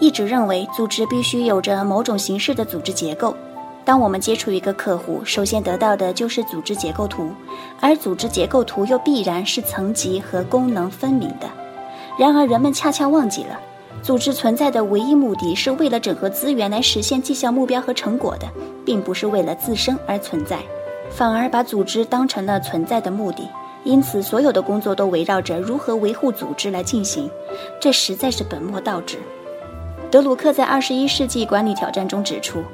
一直认为组织必须有着某种形式的组织结构。当我们接触一个客户，首先得到的就是组织结构图，而组织结构图又必然是层级和功能分明的。然而，人们恰恰忘记了，组织存在的唯一目的是为了整合资源来实现绩效目标和成果的，并不是为了自身而存在，反而把组织当成了存在的目的。因此，所有的工作都围绕着如何维护组织来进行，这实在是本末倒置。德鲁克在《二十一世纪管理挑战》中指出，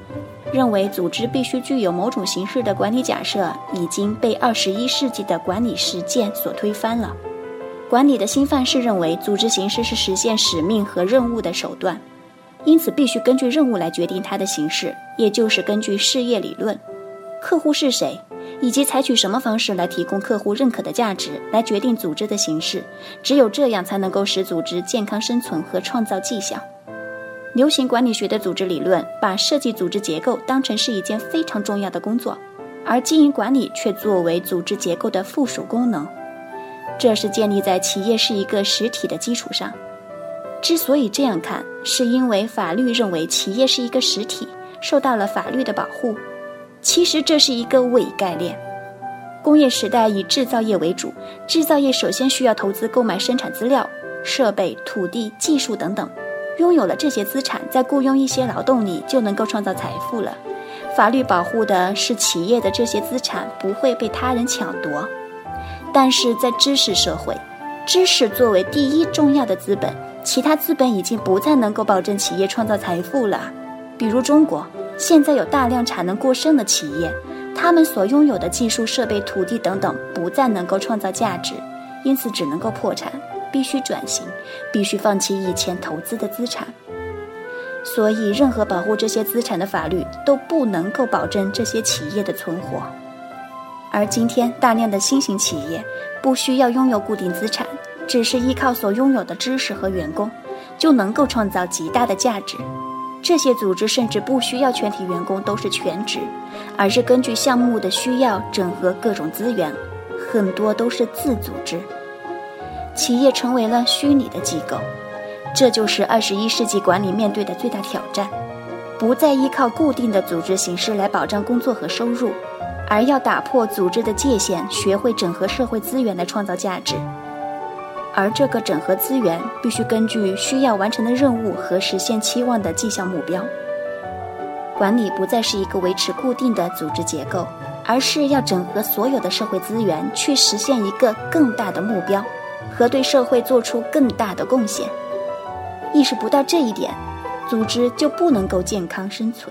认为组织必须具有某种形式的管理假设已经被二十一世纪的管理实践所推翻了。管理的新范式认为，组织形式是实现使命和任务的手段，因此必须根据任务来决定它的形式，也就是根据事业理论。客户是谁？以及采取什么方式来提供客户认可的价值，来决定组织的形式。只有这样，才能够使组织健康生存和创造绩效。流行管理学的组织理论把设计组织结构当成是一件非常重要的工作，而经营管理却作为组织结构的附属功能。这是建立在企业是一个实体的基础上。之所以这样看，是因为法律认为企业是一个实体，受到了法律的保护。其实这是一个伪概念。工业时代以制造业为主，制造业首先需要投资购买生产资料、设备、土地、技术等等。拥有了这些资产，再雇佣一些劳动力，就能够创造财富了。法律保护的是企业的这些资产不会被他人抢夺。但是在知识社会，知识作为第一重要的资本，其他资本已经不再能够保证企业创造财富了。比如中国。现在有大量产能过剩的企业，他们所拥有的技术设备、土地等等不再能够创造价值，因此只能够破产，必须转型，必须放弃以前投资的资产。所以，任何保护这些资产的法律都不能够保证这些企业的存活。而今天，大量的新型企业不需要拥有固定资产，只是依靠所拥有的知识和员工，就能够创造极大的价值。这些组织甚至不需要全体员工都是全职，而是根据项目的需要整合各种资源，很多都是自组织。企业成为了虚拟的机构，这就是二十一世纪管理面对的最大挑战：不再依靠固定的组织形式来保障工作和收入，而要打破组织的界限，学会整合社会资源来创造价值。而这个整合资源必须根据需要完成的任务和实现期望的绩效目标。管理不再是一个维持固定的组织结构，而是要整合所有的社会资源，去实现一个更大的目标和对社会做出更大的贡献。意识不到这一点，组织就不能够健康生存。